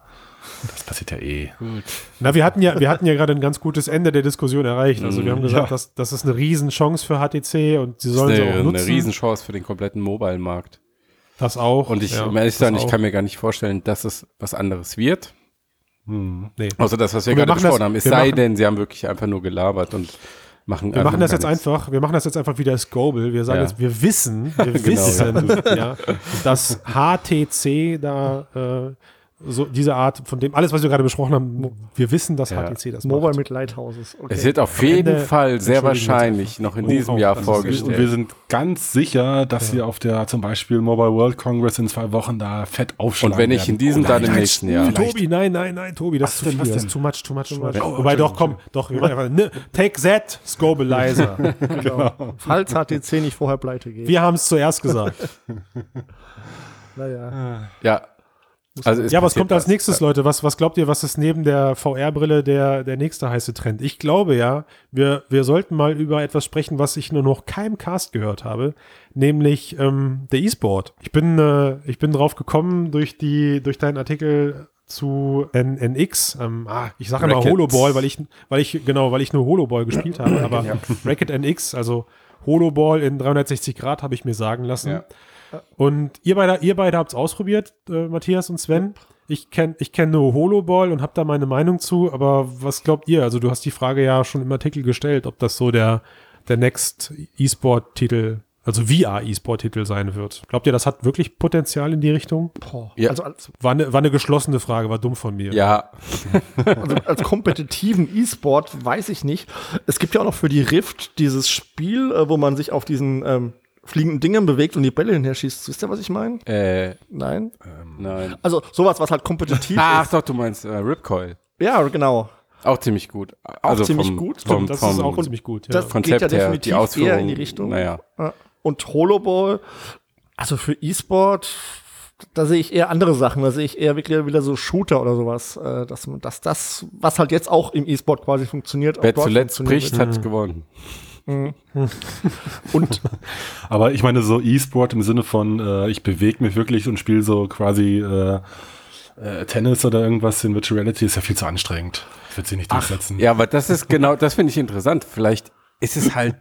Das passiert ja eh. Gut. Na, wir hatten ja, wir hatten ja gerade ein ganz gutes Ende der Diskussion erreicht. Also wir haben gesagt, ja. das, das ist eine Riesenchance für HTC und sie sollen sie auch nutzen. Eine Riesenchance für den kompletten Mobile-Markt. Das auch. Und ich, ja, um ehrlich sein, ich kann mir gar nicht vorstellen, dass es was anderes wird. Hm, nee. Außer das, was wir, wir gerade besprochen das, haben. Es sei denn, sie haben wirklich einfach nur gelabert und machen. Wir machen das jetzt nichts. einfach, wir machen das jetzt einfach wieder als Gobel. Wir sagen ja. jetzt, wir wissen, wir genau, wissen, ja. dass HTC da äh, so diese Art von dem, alles, was wir gerade besprochen haben, wir wissen, dass ja. HTC das Mobile macht. mit Lighthouses. Okay. Es wird auf jeden Ende, Fall sehr wahrscheinlich noch in oh, diesem oh, Jahr vorgestellt. Und wir sind ganz sicher, dass ja. wir auf der zum Beispiel Mobile World Congress in zwei Wochen da fett aufschlagen Und wenn nicht in diesem, oh, dann im nächsten Jahr. Tobi, nein, nein, nein, Tobi, das ist zu viel, das ist too much, too much, too much. Oh, Wobei doch, komm, doch, wir machen einfach, ne, take that, Scobelizer. genau. Falls HTC nicht vorher pleite geht. Wir haben es zuerst gesagt. naja. Ja, also ja, was kommt als nächstes, Leute? Was, was glaubt ihr, was ist neben der VR-Brille der, der nächste heiße Trend? Ich glaube ja, wir, wir sollten mal über etwas sprechen, was ich nur noch keinem Cast gehört habe, nämlich ähm, der E-Sport. Ich bin, äh, ich bin drauf gekommen durch die, durch deinen Artikel zu NX. Ähm, ah, ich sage immer Holoball, weil ich, weil ich, genau, weil ich nur Holoball gespielt habe, aber ja. Racket NX, also Holoball in 360 Grad, habe ich mir sagen lassen. Ja. Und ihr beide, ihr beide habt es ausprobiert, äh, Matthias und Sven. Ich kenne ich kenn nur Holoball und habe da meine Meinung zu, aber was glaubt ihr? Also du hast die Frage ja schon im Artikel gestellt, ob das so der, der Next E-Sport-Titel, also VR-E-Sport-Titel sein wird. Glaubt ihr, das hat wirklich Potenzial in die Richtung? Boah. Ja. Also als, war, eine, war eine geschlossene Frage, war dumm von mir. Ja. also als kompetitiven E-Sport weiß ich nicht. Es gibt ja auch noch für die Rift dieses Spiel, äh, wo man sich auf diesen ähm, fliegenden Dingen bewegt und die Bälle hinher schießt. Wisst ihr, was ich meine? Äh, nein? Ähm, nein. Also sowas, was halt kompetitiv Ach, ist. Ach doch, du meinst äh, Ripcoil. Ja, genau. Auch ziemlich gut. Also auch ziemlich vom, gut. Vom, das vom, ist auch ziemlich gut. Ja. Das Konzept geht ja definitiv die eher in die Richtung. Naja. Und Holoball, also für E-Sport, da sehe ich eher andere Sachen. Da sehe ich eher wirklich wieder so Shooter oder sowas. Äh, dass, dass das, was halt jetzt auch im E-Sport quasi funktioniert. Wer zuletzt bricht, hat gewonnen. Mhm. und aber ich meine so E-Sport im Sinne von äh, ich bewege mich wirklich und spiele so quasi äh, äh, Tennis oder irgendwas in Virtual Reality ist ja viel zu anstrengend. Ich würde sie nicht durchsetzen. ja, aber das ist genau, das finde ich interessant. Vielleicht ist es halt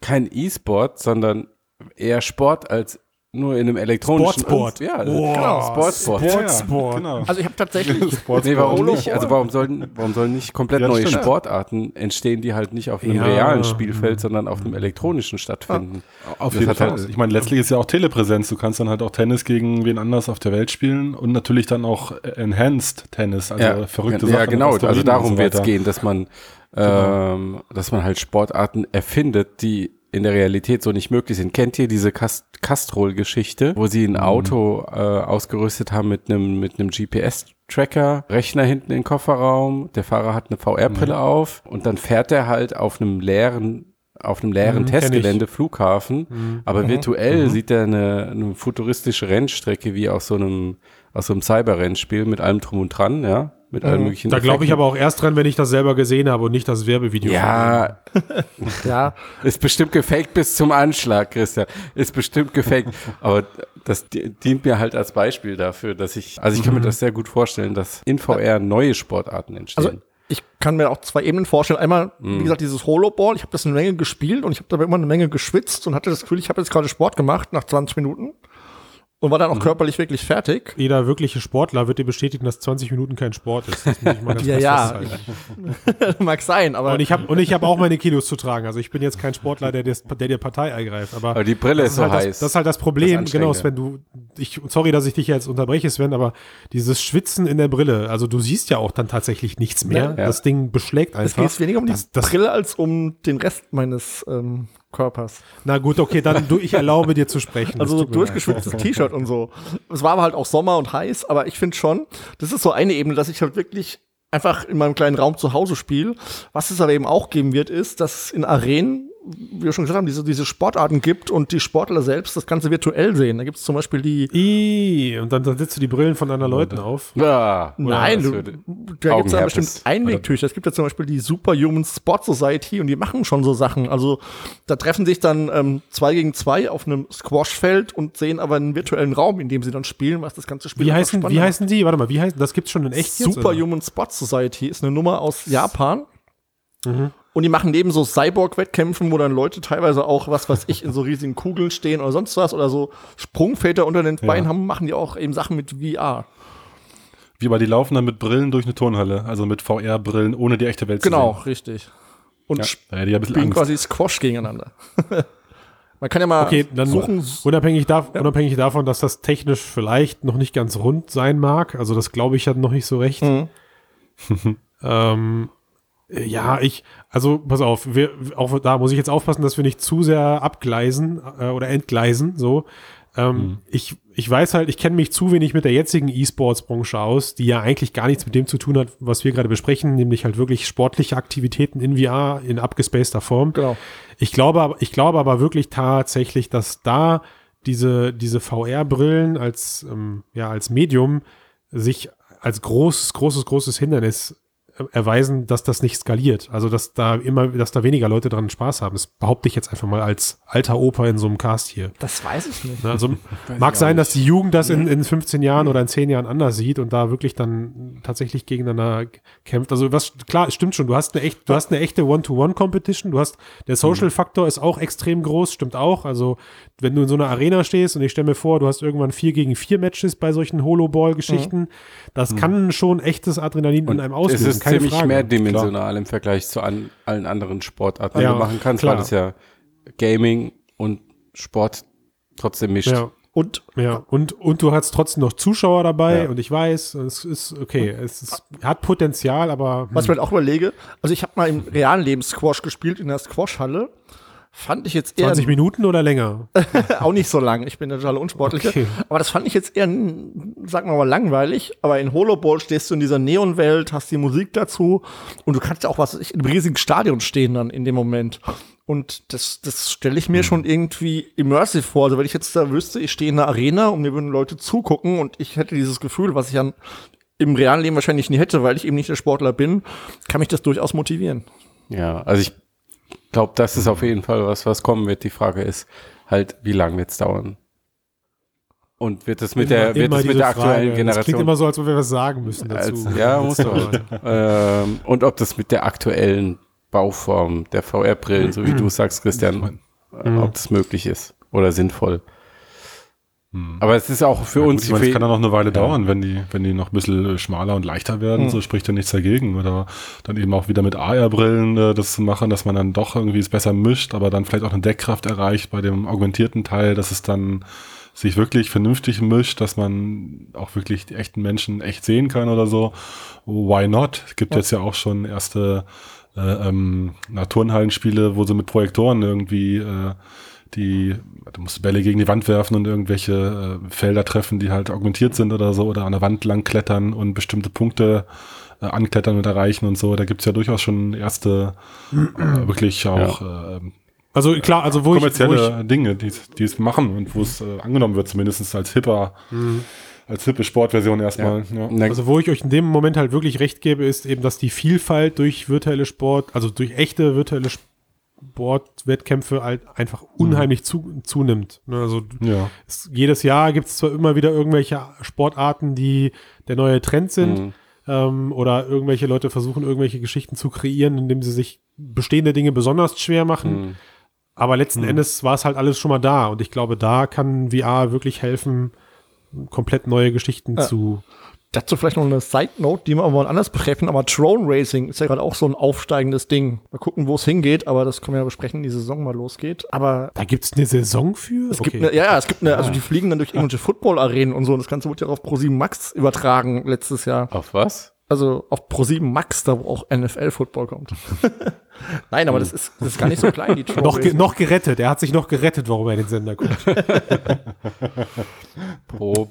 kein E-Sport, sondern eher Sport als nur in einem elektronischen Sportsport. Ja, oh, genau, Sportsport. Sportsport. Ja, genau. Also ich habe tatsächlich Sportsport. Nee, warum nicht? Also warum sollen warum sollen nicht komplett ja, neue stimmt. Sportarten entstehen, die halt nicht auf einem ja. realen Spielfeld, sondern auf einem elektronischen stattfinden? Auf das jeden Fall. Halt ich meine, letztlich ist ja auch Telepräsenz. Du kannst dann halt auch Tennis gegen wen anders auf der Welt spielen und natürlich dann auch Enhanced Tennis, also ja, verrückte Sachen. Ja, genau. Also darum so wird es gehen, dass man genau. ähm, dass man halt Sportarten erfindet, die in der Realität so nicht möglich sind. Kennt ihr diese Cast Castrol-Geschichte, wo sie ein mhm. Auto äh, ausgerüstet haben mit einem mit einem GPS-Tracker, Rechner hinten im Kofferraum, der Fahrer hat eine VR-Brille mhm. auf und dann fährt er halt auf einem leeren auf einem leeren mhm, Testgelände, Flughafen, mhm. aber mhm. virtuell mhm. sieht er eine, eine futuristische Rennstrecke wie aus so einem aus so einem Cyber-Rennspiel mit allem drum und dran, ja mit allen mhm. möglichen. Da glaube ich aber auch erst dran, wenn ich das selber gesehen habe und nicht das Werbevideo. Ja, ja, ist bestimmt gefaked bis zum Anschlag, Christian. Ist bestimmt gefaked. aber das dient mir halt als Beispiel dafür, dass ich, also ich kann mhm. mir das sehr gut vorstellen, dass in VR neue Sportarten entstehen. Also ich kann mir auch zwei Ebenen vorstellen. Einmal, mhm. wie gesagt, dieses Holoball. Ich habe das eine Menge gespielt und ich habe dabei immer eine Menge geschwitzt und hatte das Gefühl, ich habe jetzt gerade Sport gemacht nach 20 Minuten und war dann auch mhm. körperlich wirklich fertig. Jeder wirkliche Sportler wird dir bestätigen, dass 20 Minuten kein Sport ist. Das muss ich mal ganz ja, ja. Mag sein, aber. Und ich habe und ich habe auch meine Kilos zu tragen. Also ich bin jetzt kein Sportler, der, dir, der dir Partei ergreift. Aber, aber die Brille ist so halt heiß. Das, das, ist halt das Problem. Das genau, Sven, du, ich, sorry, dass ich dich jetzt unterbreche, Sven, aber dieses Schwitzen in der Brille, also du siehst ja auch dann tatsächlich nichts mehr. Ja. Das Ding beschlägt einfach. Es geht weniger um die das, das, Brille als um den Rest meines ähm, Körpers. Na gut, okay, dann du, ich erlaube dir zu sprechen. Also so durchgeschwitztes T-Shirt und so. Es war aber halt auch Sommer und heiß, aber ich finde schon, das ist so eine Ebene, dass ich halt wirklich einfach in meinem kleinen Raum zu Hause spiele. Was es aber eben auch geben wird, ist, dass in Arenen wie wir schon gesagt haben, diese, diese Sportarten gibt und die Sportler selbst das Ganze virtuell sehen. Da gibt es zum Beispiel die. I, und dann, dann setzt du die Brillen von anderen Leuten auf. Ja, Nein, du, da gibt es ja bestimmt Einwegtücher. Es gibt ja zum Beispiel die Superhuman Sport Society und die machen schon so Sachen. Also da treffen sich dann ähm, zwei gegen zwei auf einem Squashfeld und sehen aber einen virtuellen Raum, in dem sie dann spielen, was das ganze Spiel Wie heißen, wie heißen die? Warte mal, wie heißen das? Gibt's schon in echt Superhuman Sport Society ist eine Nummer aus Japan. Mhm. Und die machen neben so Cyborg-Wettkämpfen, wo dann Leute teilweise auch, was weiß ich, in so riesigen Kugeln stehen oder sonst was oder so Sprungväter unter den Beinen ja. haben, machen die auch eben Sachen mit VR. Wie aber die laufen dann mit Brillen durch eine Turnhalle, also mit VR-Brillen, ohne die echte Welt genau, zu sehen. Genau, richtig. Und ja, spielen ja quasi Squash gegeneinander. Man kann ja mal okay, dann suchen. Unabhängig, da, ja. unabhängig davon, dass das technisch vielleicht noch nicht ganz rund sein mag, also das glaube ich ja noch nicht so recht. Mhm. ähm, ja, ich, also pass auf, wir, auch da muss ich jetzt aufpassen, dass wir nicht zu sehr abgleisen äh, oder entgleisen. So, ähm, mhm. ich, ich weiß halt, ich kenne mich zu wenig mit der jetzigen E-Sports-Branche aus, die ja eigentlich gar nichts mit dem zu tun hat, was wir gerade besprechen, nämlich halt wirklich sportliche Aktivitäten in VR in abgespaceder Form. Genau. Ich glaube, ich glaube aber wirklich tatsächlich, dass da diese, diese VR-Brillen als, ähm, ja, als Medium sich als großes, großes, großes Hindernis erweisen, dass das nicht skaliert. Also, dass da immer, dass da weniger Leute dran Spaß haben. Das behaupte ich jetzt einfach mal als alter Opa in so einem Cast hier. Das weiß ich nicht. Also, mag sein, dass die Jugend das in, in 15 Jahren oder in 10 Jahren anders sieht und da wirklich dann tatsächlich gegeneinander kämpft. Also, was, klar, stimmt schon. Du hast eine echt, du hast eine echte One-to-One-Competition. Du hast, der Social-Faktor ist auch extrem groß, stimmt auch. Also, wenn du in so einer Arena stehst und ich stelle mir vor, du hast irgendwann vier gegen vier Matches bei solchen Holo-Ball-Geschichten, mhm. das mhm. kann schon echtes Adrenalin und in einem auslösen keine ziemlich Frage. mehrdimensional Klar. im Vergleich zu an, allen anderen Sportarten, die ja, du machen kannst, klar. weil das ja Gaming und Sport trotzdem mischt. Ja. Und, ja, und, und du hast trotzdem noch Zuschauer dabei ja. und ich weiß, es ist okay, es ist, hat Potenzial, aber. Hm. Was ich mir halt auch überlege, also ich habe mal im realen Leben Squash gespielt in der Squash-Halle fand ich jetzt eher. 20 Minuten oder länger? auch nicht so lang. Ich bin der totale Unsportliche. Okay. Aber das fand ich jetzt eher, sagen wir mal, langweilig. Aber in Holoball stehst du in dieser Neonwelt, hast die Musik dazu und du kannst ja auch was ich, in einem riesigen Stadion stehen dann in dem Moment. Und das, das stelle ich mir mhm. schon irgendwie immersive vor. Also wenn ich jetzt da wüsste, ich stehe in einer Arena und mir würden Leute zugucken und ich hätte dieses Gefühl, was ich dann im realen Leben wahrscheinlich nie hätte, weil ich eben nicht der Sportler bin, kann mich das durchaus motivieren. Ja, also ich glaube, das ist auf jeden Fall was, was kommen wird. Die Frage ist halt, wie lange wird es dauern? Und wird es mit immer, der, wird es mit der aktuellen Frage. Generation. Das klingt immer so, als ob wir was sagen müssen dazu. Als, ja, muss doch. ähm, und ob das mit der aktuellen Bauform der VR-Brillen, so wie du sagst, Christian, ob das möglich ist oder sinnvoll. Hm. Aber es ist auch für ja, uns. Gut, ich meine, es kann ja noch eine Weile ja. dauern, wenn die, wenn die noch ein bisschen schmaler und leichter werden, hm. so spricht ja nichts dagegen. Oder dann eben auch wieder mit AR-Brillen äh, das zu machen, dass man dann doch irgendwie es besser mischt, aber dann vielleicht auch eine Deckkraft erreicht bei dem augmentierten Teil, dass es dann sich wirklich vernünftig mischt, dass man auch wirklich die echten Menschen echt sehen kann oder so. Why not? Es gibt ja. jetzt ja auch schon erste äh, ähm, Turnhallenspiele, wo sie mit Projektoren irgendwie äh, die, du musst Bälle gegen die Wand werfen und irgendwelche äh, Felder treffen, die halt augmentiert sind oder so, oder an der Wand lang klettern und bestimmte Punkte äh, anklettern und erreichen und so. Da gibt's ja durchaus schon erste, äh, wirklich auch ja. äh, also klar, also wo kommerzielle ich, wo ich, Dinge, die, die es machen und wo es äh, angenommen wird, zumindest als hipper, mhm. als hippe Sportversion erstmal. Ja. Ja. Also wo ich euch in dem Moment halt wirklich recht gebe, ist eben, dass die Vielfalt durch virtuelle Sport, also durch echte virtuelle Sport Sportwettkämpfe halt einfach unheimlich mhm. zu, zunimmt. Ne, also ja. es, jedes Jahr gibt es zwar immer wieder irgendwelche Sportarten, die der neue Trend sind, mhm. ähm, oder irgendwelche Leute versuchen, irgendwelche Geschichten zu kreieren, indem sie sich bestehende Dinge besonders schwer machen. Mhm. Aber letzten mhm. Endes war es halt alles schon mal da. Und ich glaube, da kann VR wirklich helfen, komplett neue Geschichten ja. zu Dazu vielleicht noch eine Side Note, die wir aber anders betreffen, aber Drone Racing ist ja gerade auch so ein aufsteigendes Ding. Mal gucken, wo es hingeht, aber das können wir ja besprechen, wenn die Saison mal losgeht. Aber da gibt's eine Saison für? Es okay. gibt eine, ja, ja, es gibt eine, also ah. die fliegen dann durch irgendwelche Football-Arenen und so. Und das Ganze wurde ja auf Pro7 Max übertragen letztes Jahr. Auf was? Also auf Pro7 Max, da wo auch NFL-Football kommt. Nein, aber das ist, das ist gar nicht so klein, die noch, ge noch gerettet. Er hat sich noch gerettet, warum er in den Sender guckt.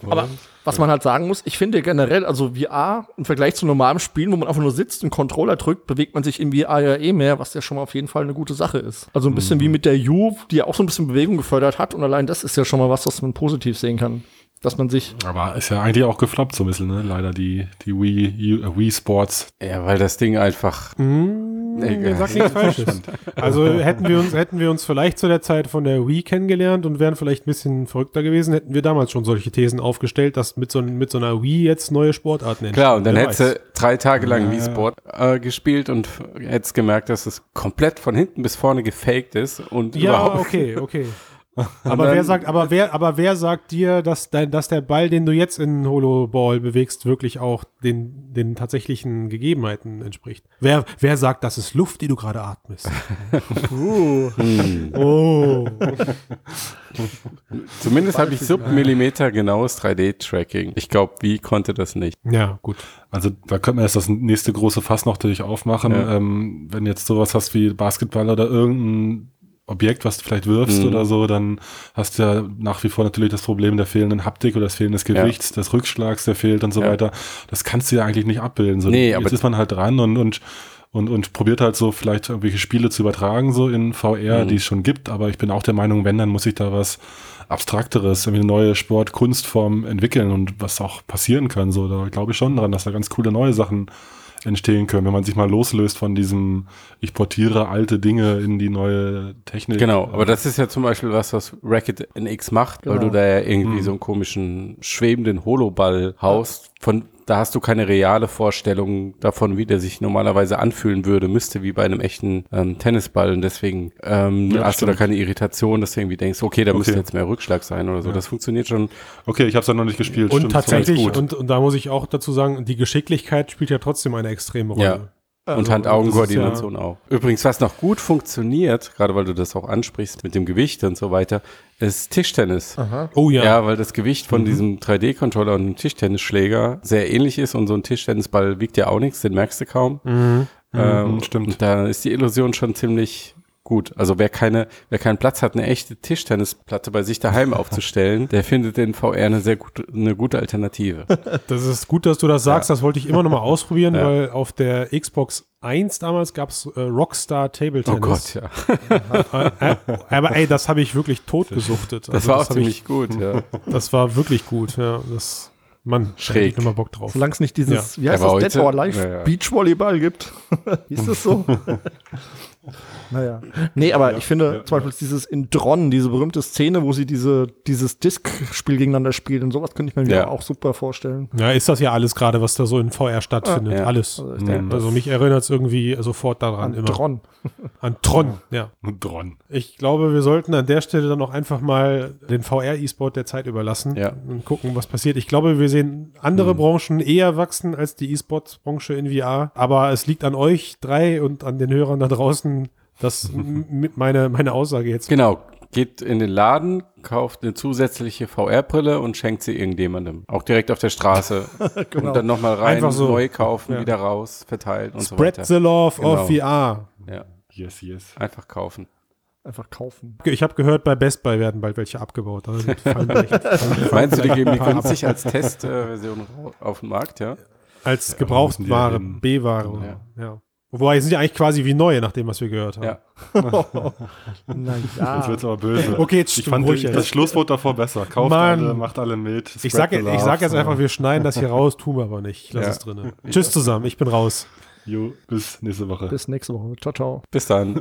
aber was man halt sagen muss, ich finde generell, also VR im Vergleich zu normalem Spielen, wo man einfach nur sitzt und Controller drückt, bewegt man sich in VR ja eh mehr, was ja schon mal auf jeden Fall eine gute Sache ist. Also ein bisschen mhm. wie mit der U, die ja auch so ein bisschen Bewegung gefördert hat und allein das ist ja schon mal was, was man positiv sehen kann dass man sich. Aber ist ja eigentlich auch gefloppt so ein bisschen, ne? Leider die, die Wii, Wii Sports. Ja, weil das Ding einfach. Mmh, egal. Sag nichts Falsches. Also hätten wir uns, hätten wir uns vielleicht zu der Zeit von der Wii kennengelernt und wären vielleicht ein bisschen verrückter gewesen, hätten wir damals schon solche Thesen aufgestellt, dass mit so, mit so einer Wii jetzt neue Sportarten entstehen. Klar, und dann hättest du drei Tage lang ja, Wii Sport äh, gespielt und hättest gemerkt, dass es komplett von hinten bis vorne gefaked ist und ja, überhaupt. okay, okay. aber dann, wer sagt, aber wer, aber wer sagt dir, dass, dein, dass der Ball, den du jetzt in Holoball bewegst, wirklich auch den, den tatsächlichen Gegebenheiten entspricht? Wer, wer sagt, das ist Luft, die du gerade atmest? uh. oh. Zumindest habe ich Submillimeter genaues 3D-Tracking. Ich glaube, wie konnte das nicht? Ja, gut. Also da könnte man erst das nächste große Fass noch durch aufmachen. Ja. Ähm, wenn jetzt sowas hast wie Basketball oder irgendein Objekt, was du vielleicht wirfst mhm. oder so, dann hast du ja nach wie vor natürlich das Problem der fehlenden Haptik oder des fehlenden Gewichts, ja. des Rückschlags, der fehlt und so ja. weiter. Das kannst du ja eigentlich nicht abbilden. So, nee, jetzt ist man halt dran und, und und, und probiert halt so vielleicht irgendwelche Spiele zu übertragen, so in VR, mhm. die es schon gibt. Aber ich bin auch der Meinung, wenn, dann muss ich da was Abstrakteres, irgendwie eine neue Sport-Kunstform entwickeln und was auch passieren kann. So, da glaube ich schon dran, dass da ganz coole neue Sachen entstehen können, wenn man sich mal loslöst von diesem, ich portiere alte Dinge in die neue Technik. Genau, aber das ist ja zum Beispiel was, was Racket NX macht, genau. weil du genau. da ja irgendwie hm. so einen komischen schwebenden Holoball haust, von da hast du keine reale Vorstellung davon, wie der sich normalerweise anfühlen würde, müsste wie bei einem echten ähm, Tennisball. Und deswegen ähm, ja, hast stimmt. du da keine Irritation, dass du irgendwie denkst, okay, da okay. müsste jetzt mehr Rückschlag sein oder so. Ja. Das funktioniert schon. Okay, ich habe es ja noch nicht gespielt. Und stimmt, tatsächlich, und, und da muss ich auch dazu sagen, die Geschicklichkeit spielt ja trotzdem eine extreme Rolle. Ja. Also, und Hand-Augen-Koordination ja auch. Übrigens, was noch gut funktioniert, gerade weil du das auch ansprichst mit dem Gewicht und so weiter, ist Tischtennis. Aha. Oh ja. Ja, weil das Gewicht von mhm. diesem 3D-Controller und dem Tischtennisschläger sehr ähnlich ist und so ein Tischtennisball wiegt ja auch nichts, den merkst du kaum. Mhm. Ähm, mhm, stimmt. Da ist die Illusion schon ziemlich gut. Also wer keine, wer keinen Platz hat, eine echte Tischtennisplatte bei sich daheim aufzustellen, der findet in VR eine sehr gute, eine gute Alternative. Das ist gut, dass du das sagst. Ja. Das wollte ich immer noch mal ausprobieren, ja. weil auf der Xbox 1 damals gab es äh, Rockstar Table Tennis. Oh Gott, ja. Äh, äh, aber ey, das habe ich wirklich totgesuchtet. Das also, war auch das ziemlich ich, gut, ja. Das war wirklich gut, ja. Das, Mann, schräg. Ich immer Bock drauf. Solange es nicht dieses, ja. wie heißt das, Dead or Alive ja, ja. Beachvolleyball gibt. ist das so? Naja. Nee, aber ja, ich finde ja, zum Beispiel ja. dieses in Dron, diese berühmte Szene, wo sie diese, dieses Disk-Spiel gegeneinander spielen und sowas könnte ich mir ja. auch super vorstellen. Ja, ist das ja alles gerade, was da so in VR stattfindet. Alles. Also, denke, also mich erinnert es irgendwie sofort daran. An immer. Tron. An Tron, ja. Tron. Ich glaube, wir sollten an der Stelle dann auch einfach mal den VR-E-Sport der Zeit überlassen ja. und gucken, was passiert. Ich glaube, wir sehen andere hm. Branchen eher wachsen als die E-Sports-Branche in VR. Aber es liegt an euch drei und an den Hörern da draußen, das ist meine, meine Aussage jetzt. Genau. Geht in den Laden, kauft eine zusätzliche VR-Brille und schenkt sie irgendjemandem. Auch direkt auf der Straße. genau. Und dann nochmal rein, Einfach so. neu kaufen, ja. wieder raus, verteilen und Spread so weiter. Spread the love genau. of VR. Ja. Yes, yes. Einfach kaufen. Einfach kaufen. Ich habe gehört, bei Best Buy werden bald welche abgebaut. Also Meinst du, die geben die günstig als Testversion äh, auf den Markt, ja? Als Gebrauchtware, B-Ware. Ja. ja. Wobei, sind ja eigentlich quasi wie neue, nach dem, was wir gehört haben. Ja. naja. Jetzt wird's aber böse. Okay, jetzt ich fand ruhig, das Schlusswort davor besser. Kauft Mann. alle, macht alle mit. Ich sag, ich sag jetzt einfach, wir schneiden das hier raus, tun wir aber nicht. Ich lass ja. es drin. Tschüss zusammen, ich bin raus. Jo, bis nächste Woche. Bis nächste Woche. Ciao, ciao. Bis dann.